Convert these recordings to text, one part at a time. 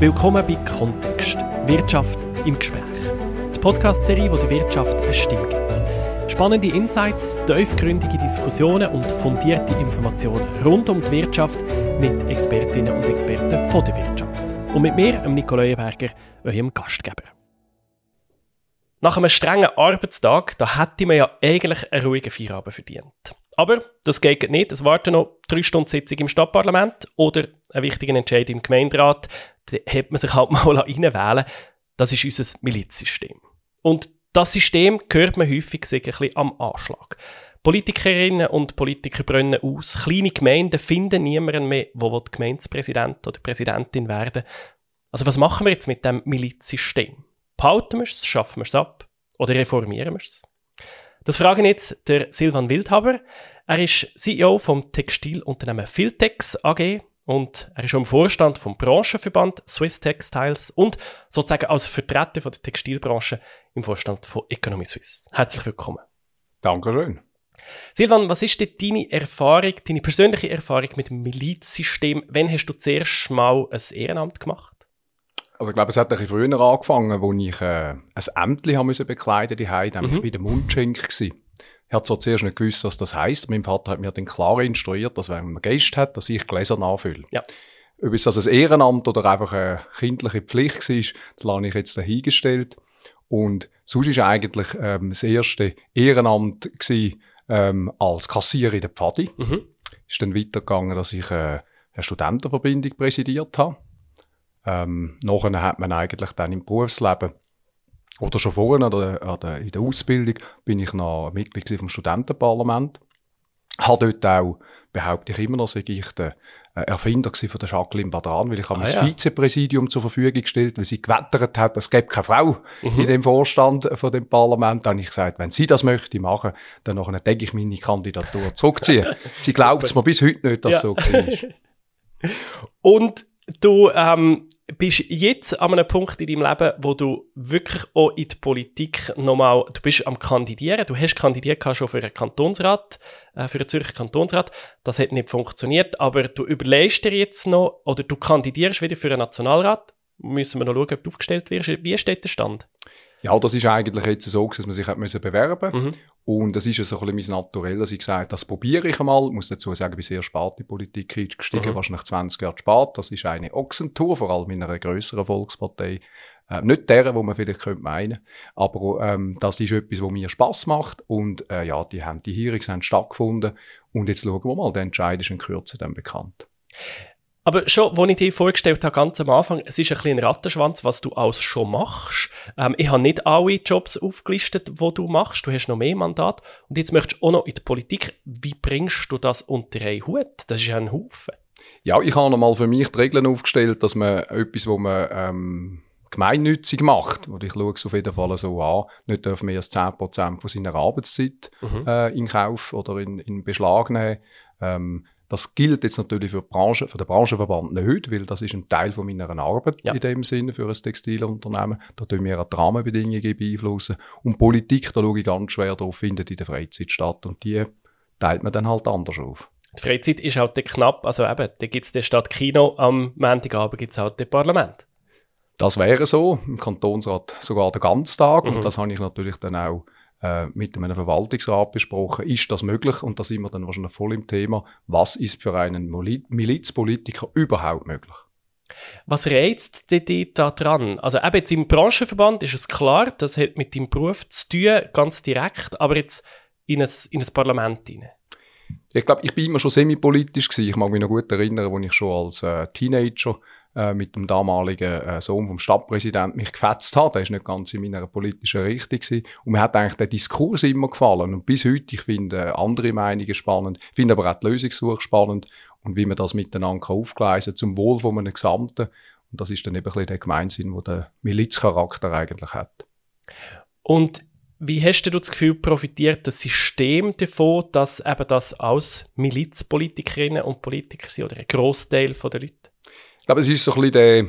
Willkommen bei Kontext. Wirtschaft im Gespräch. Die Podcast-Serie, wo der Wirtschaft eine Stimme gibt. Spannende Insights, tiefgründige Diskussionen und fundierte Informationen rund um die Wirtschaft mit Expertinnen und Experten von der Wirtschaft. Und mit mir, Nico Leuenberger, eurem Gastgeber. Nach einem strengen Arbeitstag, da hätte man ja eigentlich einen ruhigen Feierabend verdient. Aber das geht nicht. Es warten noch drei Stunden Sitzung im Stadtparlament oder einen wichtigen Entscheid im Gemeinderat. Da hat man sich halt mal reinwählen Das ist unser Milizsystem. Und das System hört man häufig ein bisschen am Anschlag. Politikerinnen und Politiker brennen aus. Kleine Gemeinden finden niemanden mehr, der Gemeindepräsident oder Präsidentin werden Also was machen wir jetzt mit dem Milizsystem? Behalten wir es, schaffen wir es ab oder reformieren wir es? Das fragen jetzt der Silvan Wildhaber. Er ist CEO vom Textilunternehmen Filtex AG und er ist auch im Vorstand vom Branchenverband Swiss Textiles und sozusagen als Vertreter von der Textilbranche im Vorstand von Economy Suisse. Herzlich willkommen. Dankeschön. Silvan, was ist denn deine Erfahrung, deine persönliche Erfahrung mit dem Milizsystem? Wann hast du zuerst mal ein Ehrenamt gemacht? Also ich glaube, es hat ein bisschen früher angefangen, als ich äh, ein haben müssen bekleiden musste, nämlich mhm. bei der Mundschenk gewesen. Ich hatte zwar zuerst nicht gewusst, was das heisst. Mein Vater hat mir dann klar instruiert, dass wenn man Gäste hat, dass ich Gläser nachfülle. Ja. Ob es das ein Ehrenamt oder einfach eine kindliche Pflicht war, das lasse ich jetzt dahingestellt. Und sonst war eigentlich ähm, das erste Ehrenamt gewesen, ähm, als Kassier in der Pfadi. Mhm. Ist dann weitergegangen, dass ich äh, eine Studentenverbindung präsidiert habe. Ähm, nachher hat man eigentlich dann im Berufsleben oder schon vorher an der, in der Ausbildung bin ich noch Mitglied vom Studentenparlament. Habe dort auch, behaupte ich immer noch, sei ich der äh, Erfinder von der Jacqueline Badran, weil ich habe ah, ja. Vizepräsidium zur Verfügung gestellt, weil sie gewettert hat, es gibt keine Frau mhm. in dem Vorstand von dem Parlament. Dann habe ich gesagt, wenn sie das möchte machen, dann nachher denke ich meine Kandidatur zurückziehen. sie glaubt es mir bis heute nicht, dass ja. so ist. Und du ähm, bist jetzt an einem Punkt in deinem Leben, wo du wirklich auch in die Politik nochmal, du bist am Kandidieren, du hast kandidiert schon für einen Kantonsrat, äh, für einen Zürcher Kantonsrat, das hat nicht funktioniert, aber du überlegst dir jetzt noch, oder du kandidierst wieder für einen Nationalrat, müssen wir noch schauen, ob du aufgestellt wirst. Wie steht der Stand? Ja, das ist eigentlich jetzt so, dass man sich hat müssen bewerben mhm. Und das ist ja so ein bisschen mein Naturell, dass ich gesagt habe, das probiere ich einmal. Ich muss dazu sagen, ich bin sehr spät in die Politik eingestiegen, mhm. wahrscheinlich 20 Jahre spät. Das ist eine Ochsentour, vor allem in einer grösseren Volkspartei. Äh, nicht der, wo man vielleicht könnte meinen, aber ähm, das ist etwas, was mir Spaß macht und äh, ja, die, haben, die Hearings haben stattgefunden und jetzt schauen wir mal, der Entscheid ist in Kürze dann bekannt. Aber schon, als ich dir vorgestellt habe, ganz am Anfang, es ist ein kleiner Rattenschwanz, was du alles schon machst. Ähm, ich habe nicht alle Jobs aufgelistet, die du machst. Du hast noch mehr Mandat. Und jetzt möchtest du auch noch in die Politik. Wie bringst du das unter einen Hut? Das ist ja ein Haufen. Ja, ich habe nochmal für mich die Regeln aufgestellt, dass man etwas, wo man ähm, gemeinnützig macht, und ich schaue es auf jeden Fall so an, nicht darf mehr als 10% von seiner Arbeitszeit mhm. äh, in Kauf oder in, in Beschlag nehmen. Ähm, das gilt jetzt natürlich für, die Branche, für den Branchenverband nicht, weil das ist ein Teil von meiner Arbeit ja. in dem Sinne für ein Textilunternehmen. Da tun wir auch die Rahmenbedingungen beeinflussen. Und Politik, da schaue ich ganz schwer drauf, findet in der Freizeit statt. Und die teilt man dann halt anders auf. Die Freizeit ist halt knapp, also eben, da gibt es statt Kino, am Montagabend gibt es halt das Parlament. Das wäre so, im Kantonsrat sogar den ganzen Tag. Mhm. Und das habe ich natürlich dann auch äh, mit einem Verwaltungsrat besprochen, ist das möglich? Und da sind wir dann wahrscheinlich voll im Thema, was ist für einen Milizpolitiker überhaupt möglich? Was reizt dich da dran? Also eben jetzt im Branchenverband ist es klar, das hat mit deinem Beruf zu tun, ganz direkt, aber jetzt in ein, in ein Parlament hinein. Ich glaube, ich bin immer schon semi-politisch gewesen. Ich mag mich noch gut erinnern, als ich schon als äh, Teenager äh, mit dem damaligen äh, Sohn vom Stadtpräsidenten mich gefetzt hat. Der ist nicht ganz in meiner politischen Richtung gewesen. Und mir hat eigentlich der Diskurs immer gefallen. Und bis heute, ich finde äh, andere Meinungen spannend, finde aber auch die Lösungssuche spannend und wie man das miteinander aufgleisen zum Wohl von einem Gesamten. Und das ist dann eben ein bisschen der Gemeinsinn, wo der Milizcharakter eigentlich hat. Und wie hast du das Gefühl, profitiert das System davon, dass eben das aus Milizpolitikerinnen und Politiker sind oder ein Großteil der Leute? Glaube, es ist so ein bisschen der,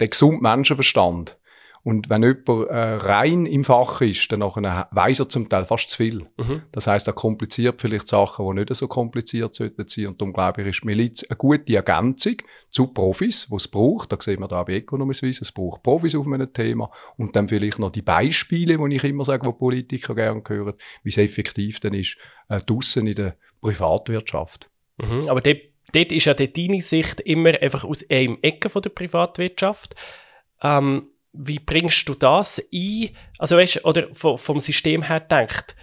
der gesunde Menschenverstand. Und wenn jemand äh, rein im Fach ist, dann weiss er zum Teil fast zu viel. Mhm. Das heißt, er kompliziert vielleicht Sachen, die nicht so kompliziert sollten sein. Und darum glaube ich, ist Miliz eine gute Ergänzung zu Profis, die es braucht. Da sehen wir da bei Economiswiss, es braucht Profis auf einem Thema. Und dann vielleicht noch die Beispiele, die ich immer sage, wo Politiker gerne hören, wie es effektiv dann ist, äh, draussen in der Privatwirtschaft. Mhm. Aber dort, dort ist ja deine Sicht immer einfach aus einem Ecke von der Privatwirtschaft. Ähm, wie bringst du das ein? Also weißt, oder vom System her denkt,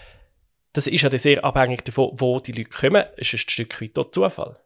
das ist ja sehr abhängig davon, wo die Leute kommen. Es ist ein Stück weit dort Zufall.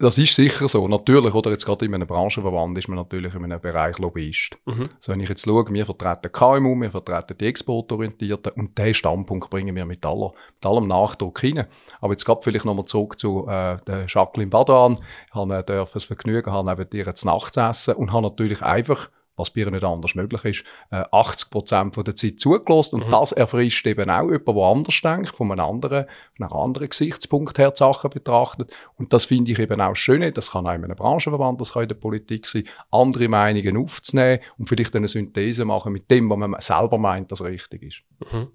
Das ist sicher so. Natürlich, oder jetzt gerade in einem Branchenverband ist man natürlich in einem Bereich Lobbyist. Mhm. Also wenn ich jetzt schaue, wir vertreten KMU, wir vertreten die Exportorientierten und diesen Standpunkt bringen wir mit, aller, mit allem Nachdruck hinein. Aber jetzt gerade vielleicht nochmal zurück zu äh, der Jacqueline Badan. Ich habe äh, das Vergnügen, habe neben ihr zu Nacht zu essen und habe natürlich einfach was bei ihr nicht anders möglich ist, äh, 80 Prozent der Zeit zugelassen. Und mhm. das erfrischt eben auch jemand, der anders denkt, von einem anderen, von einem anderen Gesichtspunkt her die Sachen betrachtet. Und das finde ich eben auch schön. Das kann auch in einem Branchenverband, das kann in der Politik sein, andere Meinungen aufzunehmen und vielleicht eine Synthese machen mit dem, was man selber meint, das richtig ist. Mhm.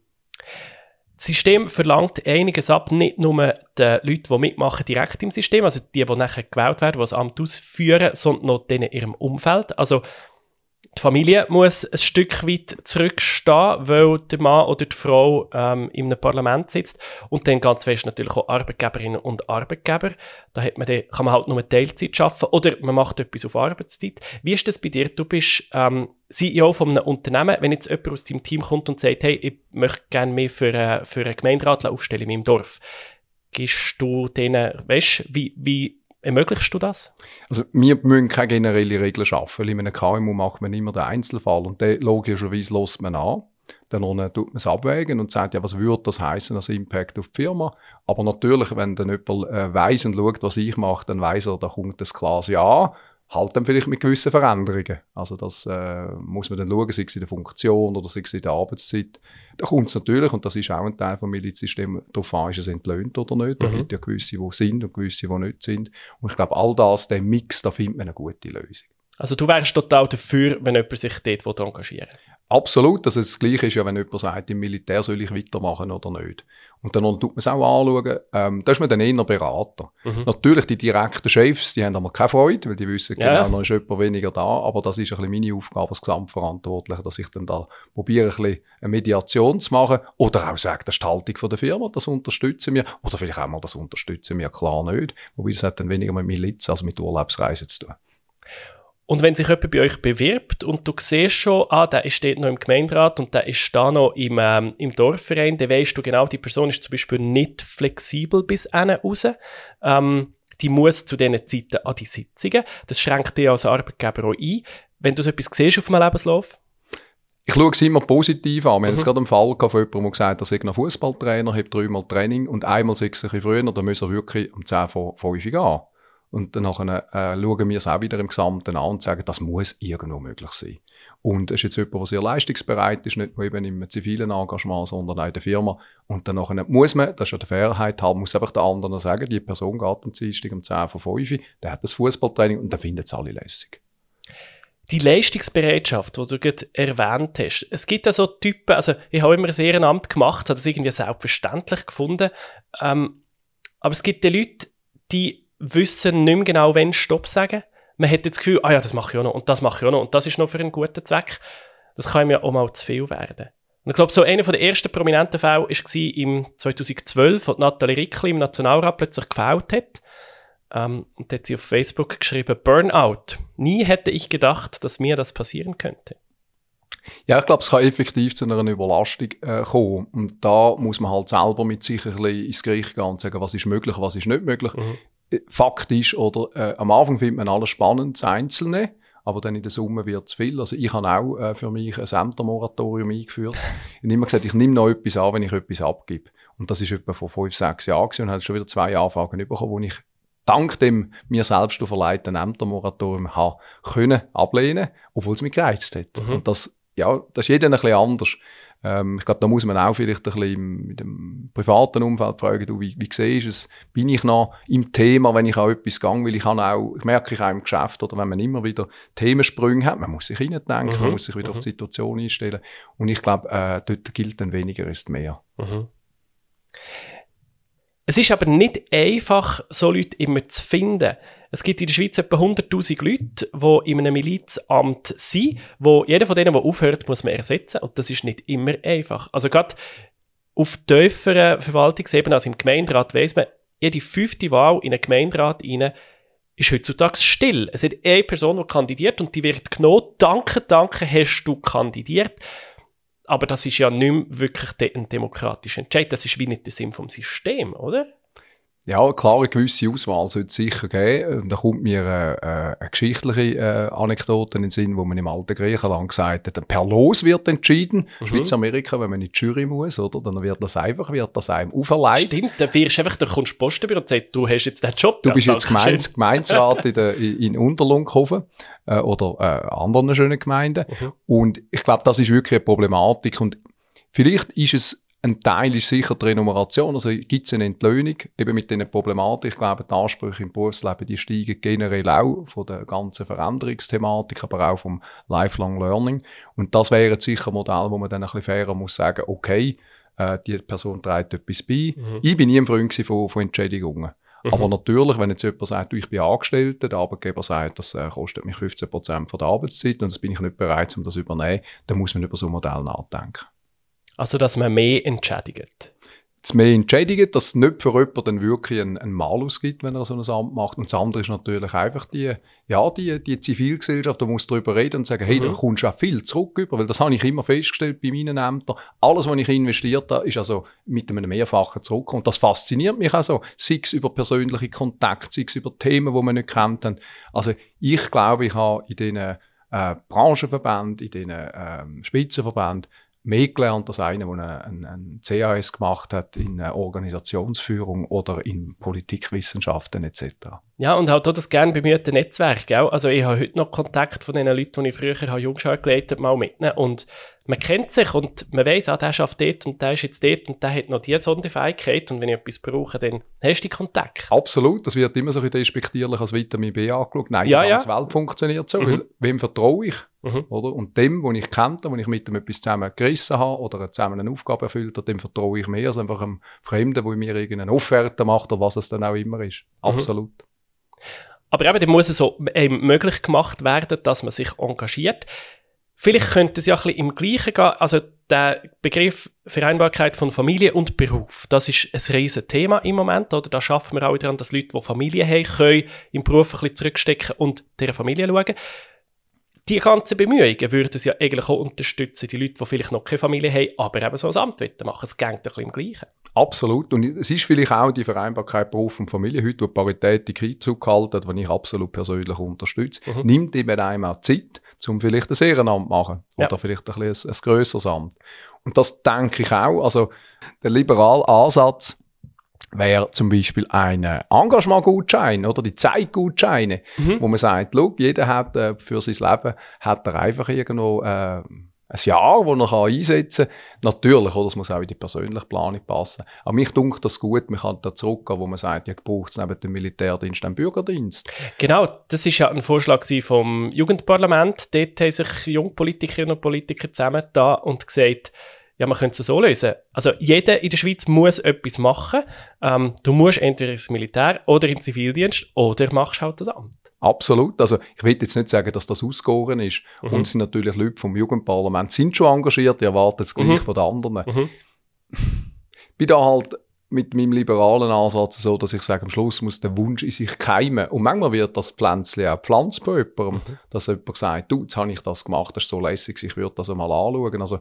Das System verlangt einiges ab, nicht nur den Leuten, die mitmachen, direkt im System, also die, die nachher gewählt werden, die das Amt ausführen, sondern noch denen in ihrem Umfeld. Also die Familie muss ein Stück weit zurückstehen, weil der Mann oder die Frau ähm, einem Parlament sitzt. Und dann ganz fest natürlich auch Arbeitgeberinnen und Arbeitgeber. Da hat man dann, kann man halt nur Teilzeit arbeiten oder man macht etwas auf Arbeitszeit. Wie ist das bei dir? Du bist ähm, CEO von einem Unternehmen. Wenn jetzt jemand aus deinem Team kommt und sagt, hey, ich möchte gerne mehr für, äh, für einen Gemeinderat aufstellen in meinem Dorf, gibst du denen, weißt wie, wie Ermöglichst du das? Also wir müssen keine generelle Regel schaffen, in einem KMU macht man immer den Einzelfall und den logischerweise lässt man an. Dann tut man es abwägen und sagt, ja, was würde das heißen als Impact auf die Firma? Aber natürlich, wenn dann jemand äh, weiss und schaut, was ich mache, dann weiß er, da kommt das klares Ja halt dann vielleicht mit gewissen Veränderungen. Also das äh, muss man dann schauen, sei es in der Funktion oder sei es in der Arbeitszeit. Da kommt es natürlich, und das ist auch ein Teil vom Milizsystem, darauf an, ist es entlöhnt oder nicht. Da mhm. gibt ja gewisse, die sind und gewisse, die nicht sind. Und ich glaube, all das, der Mix, da findet man eine gute Lösung. Also du wärst total dafür, wenn jemand sich dort engagieren will? Absolut. Also das Gleiche ist ja, wenn jemand sagt, im Militär soll ich weitermachen oder nicht. Und dann tut man es auch anschauen, ähm, da ist man dann eher Berater. Mhm. Natürlich, die direkten Chefs, die haben einmal keine Freude, weil die wissen, ja. genau, noch ist jemand weniger da. Aber das ist ein bisschen meine Aufgabe als Gesamtverantwortlicher, dass ich dann da probiere, ein bisschen eine Mediation zu machen. Oder auch sage, das ist die Haltung von der Firma, das unterstützen wir. Oder vielleicht auch mal, das unterstützen wir klar nicht. Wobei das hat dann weniger mit Miliz als mit Urlaubsreisen zu tun. Und wenn sich jemand bei euch bewirbt und du siehst schon, ah, der steht noch im Gemeinderat und der ist da noch im, ähm, im Dorfverein, dann weißt du genau, die Person ist zum Beispiel nicht flexibel bis raus. Ähm, die muss zu diesen Zeiten an die Sitzungen. Das schränkt dich als Arbeitgeber auch ein. Wenn du so etwas siehst auf einem Lebenslauf? Ich schaue es immer positiv an. Wir mhm. haben jetzt gerade einen Fall von jemandem, der gesagt hat, er sei noch Fußballtrainer, hat dreimal Training und einmal sei es ein bisschen früher, dann muss er wirklich um 10 vor 5 gehen. Und dann äh, schauen wir es auch wieder im Gesamten an und sagen, das muss irgendwo möglich sein. Und es ist jetzt jemand, der sehr leistungsbereit ist, nicht nur eben im zivilen Engagement, sondern auch in der Firma. Und dann muss man, das ist ja der Fairheit halber, muss einfach der anderen sagen, die Person geht am Dienstag um 10 von 5 der hat das Fußballtraining und dann findet es alle lässig. Die Leistungsbereitschaft, die du gerade erwähnt hast. Es gibt ja so Typen, also ich habe immer ein Ehrenamt gemacht, habe das irgendwie selbstverständlich gefunden. Ähm, aber es gibt die Leute, die wissen nicht mehr genau, wann Stopp sagen. Man hat das Gefühl, ah ja, das mache ich auch noch und das mache ich auch noch und das ist noch für einen guten Zweck. Das kann mir auch mal zu viel werden. Und ich glaube, so einer der ersten prominenten Fälle war im 2012, als Nathalie Rickli im Nationalrat plötzlich gefällt hat. Ähm, und da hat sie auf Facebook geschrieben, Burnout. Nie hätte ich gedacht, dass mir das passieren könnte. Ja, ich glaube, es kann effektiv zu einer Überlastung äh, kommen. Und da muss man halt selber mit sich ein bisschen ins Gericht gehen und sagen, was ist möglich, was ist nicht möglich. Mhm faktisch oder äh, am Anfang findet man alles spannend, das Einzelne, aber dann in der Summe wird es viel. Also ich habe auch äh, für mich ein Ämtermoratorium eingeführt. Ich habe immer gesagt, ich nehme noch etwas an, wenn ich etwas abgebe. Und das ist etwa vor fünf, sechs Jahren gewesen und habe schon wieder zwei Anfragen bekommen, wo ich dank dem mir selbst auferlegten Ämtermoratorium habe können ablehnen, obwohl es mich gereizt hat. Mhm. Und das ja, das ist jeder ein bisschen anders. Ähm, ich glaube, da muss man auch vielleicht ein bisschen mit dem privaten Umfeld fragen, du, wie, wie siehst du es? Bin ich noch im Thema, wenn ich an etwas gehe? Weil ich kann auch, ich merke ich auch im Geschäft, oder wenn man immer wieder Themensprünge hat, man muss sich hineindenken, mhm. man muss sich wieder mhm. auf die Situation einstellen. Und ich glaube, äh, dort gilt dann weniger ist mehr. Mhm. Es ist aber nicht einfach, so Leute immer zu finden. Es gibt in der Schweiz etwa 100.000 Leute, die in einem Milizamt sind, wo jeder von denen, der aufhört, muss man ersetzen. Und das ist nicht immer einfach. Also gerade auf tieferen Verwaltungsebene, also im Gemeinderat, weiss man, jede fünfte Wahl in einen Gemeinderat rein ist heutzutage still. Es ist eine Person, die kandidiert und die wird genommen. Danke, danke, hast du kandidiert. Aber das ist ja nicht mehr wirklich ein demokratischer Entscheid. Das ist wie nicht der Sinn vom System, oder? Ja, klar, eine gewisse Auswahl sollte es sicher geben. Da kommt mir äh, äh, eine geschichtliche äh, Anekdote in den Sinn, wo man im alten Griechenland gesagt hat, per Los wird entschieden. Mhm. Schweiz-Amerika, wenn man in die Jury muss, oder? Dann wird das einfach, wird das einem auferlegt. Stimmt, dann wirst du einfach, da kommst du Postenbüro und sagst, du hast jetzt den Job. Du bist jetzt Gemeins Gemeinsrat in, der, in Unterlunghofen äh, oder äh, anderen schönen Gemeinden. Mhm. Und ich glaube, das ist wirklich eine Problematik. Und vielleicht ist es ein Teil ist sicher die Renumeration. Also gibt es eine Entlöhnung eben mit diesen Problematik. Ich glaube, die Ansprüche im Berufsleben, die steigen generell auch von der ganzen Veränderungsthematik, aber auch vom Lifelong Learning. Und das wäre sicher ein Modell, wo man dann ein bisschen fairer muss sagen, okay, äh, die Person trägt etwas bei. Mhm. Ich bin nie ein Freund von, von Entschädigungen. Mhm. Aber natürlich, wenn jetzt jemand sagt, ich bin Angestellter, der Arbeitgeber sagt, das äh, kostet mich 15 Prozent von der Arbeitszeit und das bin ich nicht bereit, um das zu übernehmen, dann muss man über so ein Modell nachdenken. Also, dass man mehr entschädigt. Das mehr entschädigt, dass es nicht für jemanden dann wirklich einen, einen Malus gibt, wenn er so ein Amt macht. Und das andere ist natürlich einfach die, ja, die, die Zivilgesellschaft, da muss darüber reden und sagen, hey, mhm. da kommst du auch viel zurück über, weil das habe ich immer festgestellt bei meinen Ämtern. Alles, was ich investiert habe, ist also mit einem Mehrfachen zurück. Und das fasziniert mich also, sei es über persönliche Kontakte, sei es über Themen, die man nicht kennt. Also, ich glaube, ich habe in diesen äh, Branchenverbänden, in diesen äh, Spitzenverbänden mehr gelernt als einer, der einen, einen CAS gemacht hat in Organisationsführung oder in Politikwissenschaften etc. Ja, und halt auch das gerne bemühte Netzwerk. Gell? Also ich habe heute noch Kontakt von den Leuten, die ich früher habe Jungschau geleitet mal mitnehmen und man kennt sich und man weiss, ah, der schafft dort und der ist jetzt dort und der hat noch diese Sonderfähigkeit und wenn ich etwas brauche, dann hast du Kontakt. Absolut, das wird immer so ein despektierlich als Vitamin B angeschaut. Nein, ja, die ganze ja. Welt funktioniert so, mhm. weil wem vertraue ich? Mhm. Oder? Und dem, wo ich kenne, wo ich mit dem etwas zusammen gerissen habe oder zusammen eine Aufgabe erfüllt habe, dem vertraue ich mehr als einfach einem Fremden, der mir irgendeine Offerte macht oder was es dann auch immer ist. Mhm. Aber eben, dann muss es so ähm, möglich gemacht werden, dass man sich engagiert. Vielleicht könnte es ja ein bisschen im Gleichen gehen. Also der Begriff Vereinbarkeit von Familie und Beruf, das ist ein riesen Thema im Moment. Oder da schaffen wir auch daran, dass Leute, die Familie haben, können im Beruf ein bisschen zurückstecken und der Familie schauen. Die ganzen Bemühungen würden es ja eigentlich auch unterstützen, die Leute, die vielleicht noch keine Familie haben, aber eben so ein Amt machen. Es geht ein bisschen im Gleichen. Absolut. Und es ist vielleicht auch die Vereinbarkeit Beruf und Familie heute, wo Parität die gehalten hat, die ich absolut persönlich unterstütze, mhm. nimmt eben einem auch Zeit, um vielleicht ein Ehrenamt zu machen. Ja. Oder vielleicht ein, bisschen ein, ein grösseres Amt. Und das denke ich auch. Also, der liberale Ansatz, wäre zum Beispiel ein Engagementgutschein oder die Zeitgutscheine, mhm. wo man sagt, look, jeder hat äh, für sein Leben hat er einfach irgendwo äh, ein Jahr, das er einsetzen kann. Natürlich, oder, das muss auch in die persönliche Planung passen. Aber mich dunkelt das gut, man kann da zurückgehen, wo man sagt, ja, braucht es neben dem Militärdienst einen Bürgerdienst. Genau, das ist ja ein Vorschlag vom Jugendparlament. Dort haben sich Jungpolitikerinnen und Politiker zusammen da und gesagt, ja, man könnte es so lösen. Also jeder in der Schweiz muss etwas machen. Ähm, du musst entweder ins Militär oder in den Zivildienst oder machst halt das Amt. Absolut. Also ich will jetzt nicht sagen, dass das ausgegoren ist. Mhm. Und sind natürlich Leute vom Jugendparlament sind schon engagiert, die erwarten es gleich mhm. von den anderen. Mhm. Bin da halt mit meinem liberalen Ansatz so, dass ich sage, am Schluss muss der Wunsch in sich keimen. Und manchmal wird das Pflänzchen auch pflanzt bei jemandem, mhm. dass jemand sagt, du, jetzt habe ich das gemacht, das ist so lässig, ich würde das einmal anschauen. Also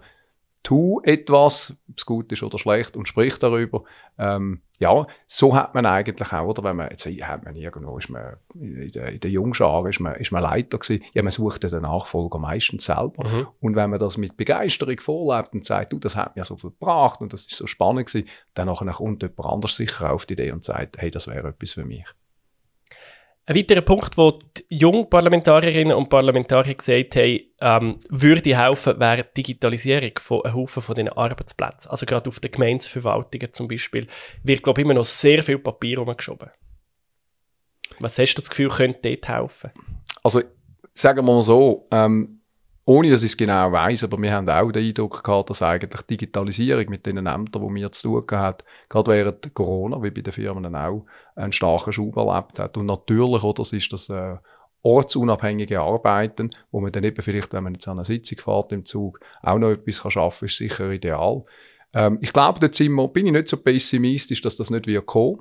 tu etwas, ob es gut ist oder schlecht, und sprich darüber. Ähm, ja, so hat man eigentlich auch, oder wenn man, jetzt hat man irgendwo, ist man in der, in der Jungschar, ist man, ist man Leiter gewesen, ja, man sucht den Nachfolger meistens selber. Mhm. Und wenn man das mit Begeisterung vorlebt und sagt, du, das hat mir so viel gebracht und das ist so spannend gewesen, dann nachher kommt jemand anders sicher auf die Idee und sagt, hey, das wäre etwas für mich. Ein weiterer Punkt, wo die Jungparlamentarierinnen und Parlamentarier gesagt haben, ähm, würde helfen, wäre die Digitalisierung von einem Haufen von diesen Arbeitsplätzen. Also gerade auf den Gemeindeverwaltungen zum Beispiel wird, glaube ich, immer noch sehr viel Papier rumgeschoben. Was hast du das Gefühl, könnte dort helfen? Also, sagen wir mal so, ähm, ohne dass ich es genau weiß, aber wir haben auch den Eindruck gehabt, dass eigentlich Digitalisierung mit den Ämtern, die wir zu tun hat, gerade während Corona, wie bei den Firmen auch, einen starken Schub erlebt hat. Und natürlich, oder, das ist das äh, ortsunabhängige Arbeiten, wo man dann eben vielleicht, wenn man jetzt an einer Sitzung fährt im Zug, auch noch etwas kann schaffen kann, ist sicher ideal. Ähm, ich glaube, dort sind wir, bin ich nicht so pessimistisch, dass das nicht wird kommen.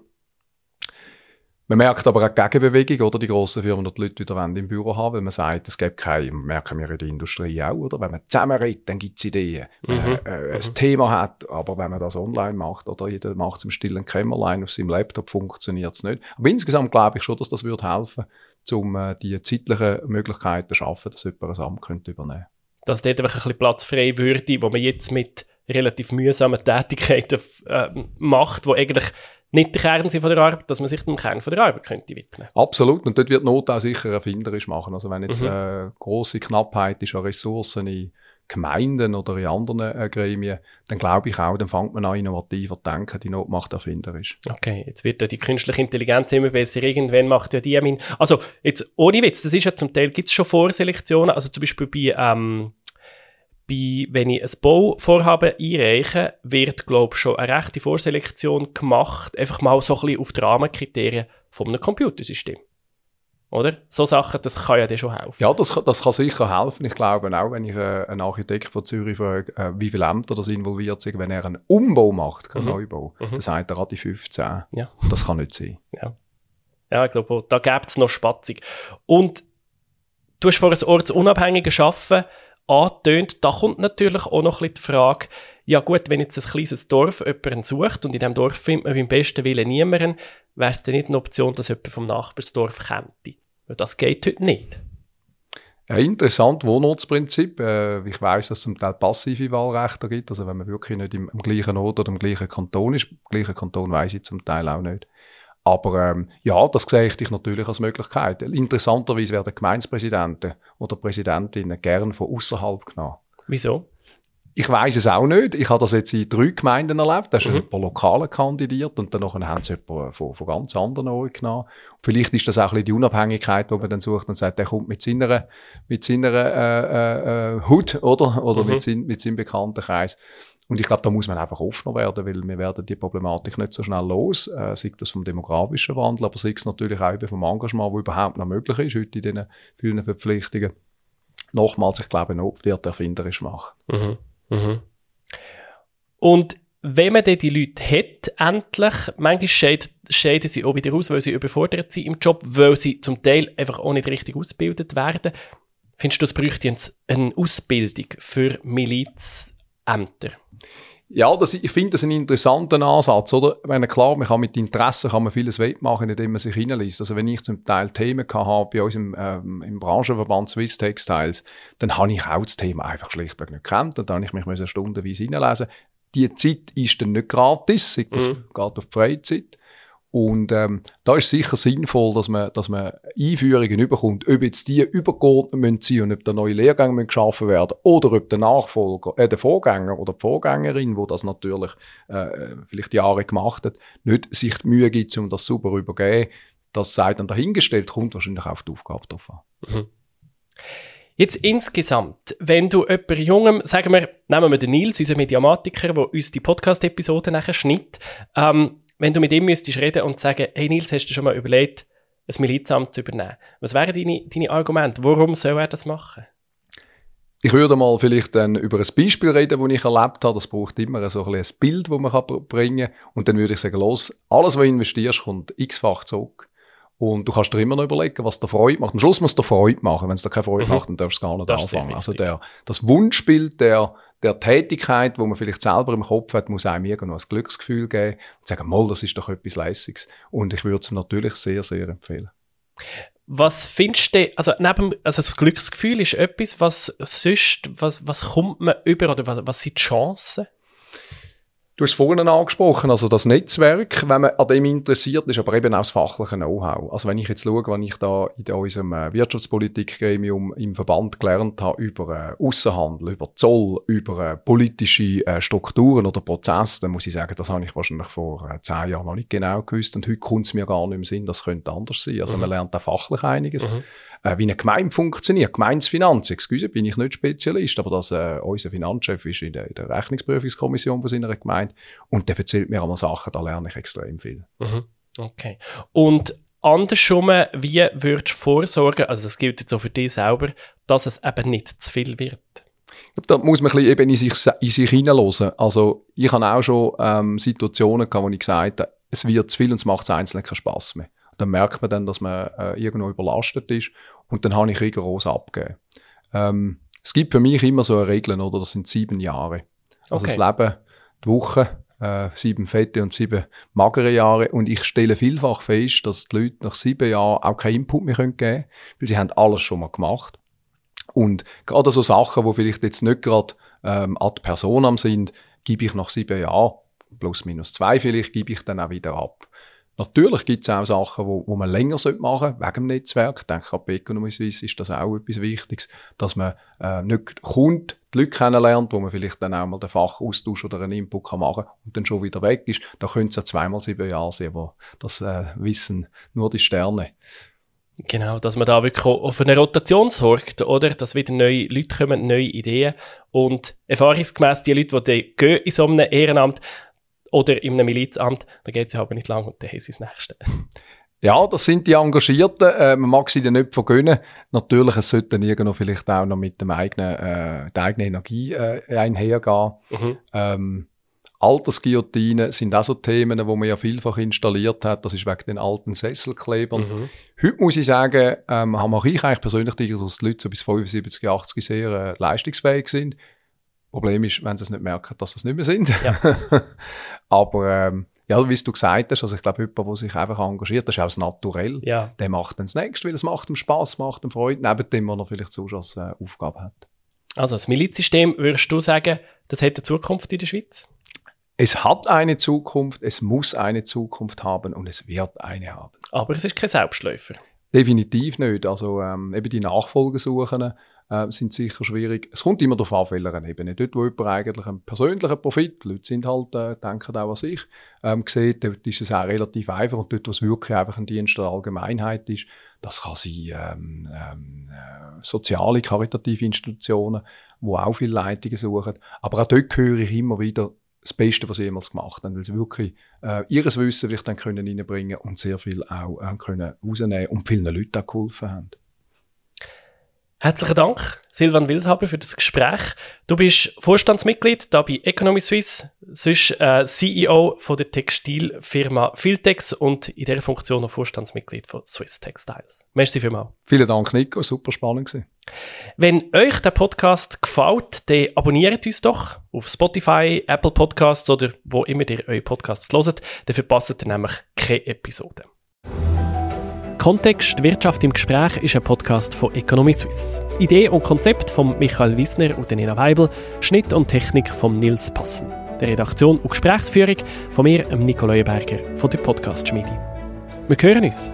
Man merkt aber auch die Gegenbewegung, oder? Die grossen Firmen, die die Leute wieder im Büro haben, weil man sagt, es gibt keine, merken wir in der Industrie auch, oder? Wenn man zusammenredet, dann gibt es Ideen. Wenn man mhm. äh, ein mhm. Thema hat, aber wenn man das online macht, oder jeder macht es im stillen Kämmerlein auf seinem Laptop, funktioniert es nicht. Aber insgesamt glaube ich schon, dass das würde helfen, um äh, die zeitlichen Möglichkeiten zu schaffen, dass jemand ein Amt könnte übernehmen Dass dort einfach ein bisschen Platz frei würde, wo man jetzt mit relativ mühsamen Tätigkeiten äh, macht, wo eigentlich nicht der Kern von der Arbeit, dass man sich dem Kern von der Arbeit könnte widmen. Absolut. Und dort wird Not auch sicher erfinderisch machen. Also wenn jetzt mhm. äh, große Knappheit ist an Ressourcen in Gemeinden oder in anderen äh, Gremien, dann glaube ich auch, dann fängt man an innovativer zu denken, die Not macht erfinderisch. Okay, jetzt wird ja die künstliche Intelligenz immer besser. Irgendwann macht ja die, also jetzt ohne Witz, das ist ja zum Teil, gibt es schon Vorselektionen, also zum Beispiel bei ähm, bei, wenn ich ein Bauvorhaben einreiche, wird, glaube ich, schon eine rechte Vorselektion gemacht, einfach mal so ein bisschen auf die Rahmenkriterien von einem Computersystem. Oder? So Sachen, das kann ja dir schon helfen. Ja, das, das kann sicher helfen. Ich glaube auch, wenn ich äh, einen Architekt von Zürich frage, äh, wie viele Ämter das involviert sind, wenn er einen Umbau macht, keinen mhm. Neubau, mhm. dann sagt er, die 15. Ja. Das kann nicht sein. Ja, ja ich glaube, da gibt es noch Spatzig. Und du hast vor ein ortsunabhängiges Arbeiten angetönt. Da kommt natürlich auch noch ein die Frage, ja gut, wenn jetzt ein kleines Dorf jemanden sucht und in diesem Dorf findet man beim besten Willen niemanden, wäre es dann nicht eine Option, dass jemand vom Nachbarsdorf käme? Weil das geht heute nicht. Ja, interessant Wohnortsprinzip. Äh, ich weiß, dass es zum Teil passive Wahlrechte gibt. Also wenn man wirklich nicht im, im gleichen Ort oder im gleichen Kanton ist, im gleichen Kanton weiß ich zum Teil auch nicht. Aber ähm, ja, das sehe ich dich natürlich als Möglichkeit. Interessanterweise werden Gemeindepräsidenten oder Präsidentinnen gern von außerhalb genommen. Wieso? Ich weiß es auch nicht. Ich habe das jetzt in drei Gemeinden erlebt. Da ist mhm. jemand lokale kandidiert und dann haben sie jemanden von, von ganz anderen Orten genommen. Vielleicht ist das auch ein bisschen die Unabhängigkeit, wo man dann sucht und sagt, der kommt mit seiner, mit seiner äh, äh, äh Hut oder, oder mhm. mit, sein, mit seinem Bekanntenkreis. Und ich glaube, da muss man einfach offener werden, weil wir werden die Problematik nicht so schnell los, äh, sei das vom demografischen Wandel, aber sei es natürlich auch eben vom Engagement, wo überhaupt noch möglich ist, heute in diesen vielen Verpflichtungen. Nochmals, ich glaube, Not wird erfinderisch machen. Mhm. Mhm. Und wenn man dann die Leute hat, endlich, manchmal scheiden, scheiden sie auch wieder aus, weil sie überfordert sind im Job, weil sie zum Teil einfach auch nicht richtig ausgebildet werden. Findest du, es bräuchte eine Ausbildung für Milizämter? Ja, das, ich finde das einen interessanten Ansatz, oder? Ich meine, klar, man kann mit Interessen kann man vieles wettmachen, indem man sich hineinliest. Also wenn ich zum Teil Themen habe bei uns im, ähm, im Branchenverband Swiss Textiles, dann habe ich auch das Thema einfach schlichtweg nicht gekannt und dann habe ich mich eine stundenweise hineinlesen. Die Zeit ist dann nicht gratis, das mhm. geht auf die Freizeit. Und ähm, da ist sicher sinnvoll, dass man, dass man Einführungen überkommt, ob jetzt die übergeordnet müssen und ob der neue Lehrgang müssen geschaffen werden oder ob der Nachfolger, äh, der Vorgänger oder die Vorgängerin, wo das natürlich äh, vielleicht Jahre gemacht hat, nicht sich die Mühe gibt, um das super übergeben. Das sei dann dahingestellt, kommt wahrscheinlich auf die Aufgabe drauf an. Mhm. Jetzt insgesamt, wenn du jemanden Jungem, sagen wir, nehmen wir den Nils, unseren Mediamatiker, der uns die Podcast-Episode nachher schnitt, ähm, wenn du mit ihm müsstest reden und sagen, hey Nils, hast du schon mal überlegt, ein Milizamt zu übernehmen? Was wären deine, deine Argumente? Warum soll er das machen? Ich würde mal vielleicht dann über ein Beispiel reden, das ich erlebt habe. Das braucht immer so ein, Bild, das man bringen kann. Und dann würde ich sagen, los, alles, was du investierst, kommt x-fach zurück. Und du kannst dir immer noch überlegen, was dir Freude macht. Am Schluss muss dir Freude machen. Wenn es dir keine Freude mhm. macht, dann darfst du gar nicht das anfangen. Also der, das Wunschbild der, der Tätigkeit, wo man vielleicht selber im Kopf hat, muss einem irgendwo ein Glücksgefühl geben und sagen, mal, das ist doch etwas Lässiges. Und ich würde es natürlich sehr, sehr empfehlen. Was findest du, also neben, also das Glücksgefühl ist etwas, was sonst, was, was kommt man über oder was, was sind die Chancen? Du hast vorhin angesprochen, also das Netzwerk, wenn man an dem interessiert ist, aber eben auch das fachliche Know-how. Also wenn ich jetzt schaue, wenn ich da in unserem äh, Wirtschaftspolitikgremium im Verband gelernt habe über äh, Außenhandel, über Zoll, über äh, politische Strukturen oder Prozesse, dann muss ich sagen, das habe ich wahrscheinlich vor zehn Jahren noch nicht genau gewusst und heute kommt es mir gar nicht im Sinn, das könnte anders sein. Also mhm. man lernt da fachlich einiges. Mhm äh, wie eine Gemeinde funktioniert. Gemeinsfinanzen, excuse, bin ich nicht Spezialist, aber das, äh, unser Finanzchef ist in der, in der Rechnungsprüfungskommission von seiner Gemeinde und der erzählt mir einmal Sachen, da lerne ich extrem viel. Mhm. Okay. Und andersrum, wie würdest du vorsorgen, also das gilt jetzt auch für dich selber, dass es eben nicht zu viel wird? Da muss man ein bisschen eben in sich, in sich hineinhören. Also, ich habe auch schon ähm, Situationen gehabt, wo ich gesagt habe, es wird zu viel und es macht es einzeln keinen Spass mehr. Dann merkt man dann, dass man äh, irgendwo überlastet ist und dann habe ich rigoros abgegeben. Ähm, es gibt für mich immer so eine Regel, oder? Das sind sieben Jahre. Also okay. das Leben, die Woche, äh, sieben fette und sieben magere Jahre. Und ich stelle vielfach fest, dass die Leute nach sieben Jahren auch keinen Input mehr geben können, weil sie haben alles schon mal gemacht. Und gerade so Sachen, wo vielleicht jetzt nicht gerade ähm, ad personam sind, gebe ich nach sieben Jahren, plus minus zwei vielleicht, gebe ich dann auch wieder ab. Natürlich gibt es auch Sachen, wo, wo man länger machen sollte, wegen dem Netzwerk. Ich denke, bei Economy Suisse ist das auch etwas Wichtiges, dass man äh, nicht kommt, die Leute kennenlernt, wo man vielleicht dann auch mal den Fachaustausch oder einen Input kann machen und dann schon wieder weg ist. Da könnte es ja zweimal sieben Jahre sein, aber das äh, wissen nur die Sterne. Genau, dass man da wirklich auf eine Rotation sorgt, oder? Dass wieder neue Leute kommen, neue Ideen. Und erfahrungsgemäß die Leute, die gehen in so einem Ehrenamt, oder in einem Milizamt, da geht es ja aber nicht lang und dann haben sie das Nächste. Ja, das sind die Engagierten. Äh, man mag sie dann nicht vergönnen. Natürlich, es sollte dann irgendwo vielleicht auch noch mit dem eigenen, äh, der eigenen Energie äh, einhergehen. Mhm. Ähm, Altersguillotinen sind auch so Themen, wo man ja vielfach installiert hat. Das ist wegen den alten Sesselklebern. Mhm. Heute muss ich sagen, ähm, haben wir ich eigentlich persönlich die, dass die Leute so bis 75, 80 sehr äh, leistungsfähig sind. Problem ist, wenn sie es nicht merken, dass sie es nicht mehr sind. Ja. Aber ähm, ja, wie du gesagt hast, also ich glaube, jemand, der sich einfach engagiert, das ist auch das Naturell, ja. der macht dann das Nächste, weil es macht ihm Spass, macht ihm Freude, neben dem, was er vielleicht sonst als äh, Aufgabe hat. Also das Milizsystem, würdest du sagen, das hat eine Zukunft in der Schweiz? Es hat eine Zukunft, es muss eine Zukunft haben und es wird eine haben. Aber es ist kein Selbstläufer. Definitiv nicht. Also ähm, eben die Nachfolgesuchen äh, sind sicher schwierig. Es kommt immer darauf an, welcher Ebene. Dort, wo jemand eigentlich einen persönlichen Profit, die Leute sind halt, äh, denken auch an sich, ähm, sieht, dort ist es auch relativ einfach. Und dort, wo es wirklich einfach ein Dienst der Allgemeinheit ist, das kann sein ähm, ähm, äh, soziale, karitative Institutionen, wo auch viele Leitungen suchen. Aber auch dort höre ich immer wieder, das Beste, was sie jemals gemacht haben, weil sie wirklich äh, ihres Wissen vielleicht dann können reinbringen und sehr viel auch äh, können rausnehmen und vielen Leuten auch geholfen haben. Herzlichen Dank, Silvan Wildhaber, für das Gespräch. Du bist Vorstandsmitglied da bei Economy Suisse, sonst äh, CEO von der Textilfirma Filtex und in dieser Funktion noch Vorstandsmitglied von Swiss Textiles. Merci vielmals. Vielen Dank, Nico. Super spannend gewesen. Wenn euch der Podcast gefällt, dann abonniert uns doch auf Spotify, Apple Podcasts oder wo immer ihr eure Podcasts hört. Dann verpasst ihr nämlich keine Episode. Kontext Wirtschaft im Gespräch ist ein Podcast von Economy Suisse. Idee und Konzept von Michael Wiesner und Nina Weibel, Schnitt und Technik von Nils Passen. Der Redaktion und Gesprächsführung von mir, Nico Leuenberger von der Podcast Schmiede. Wir hören uns.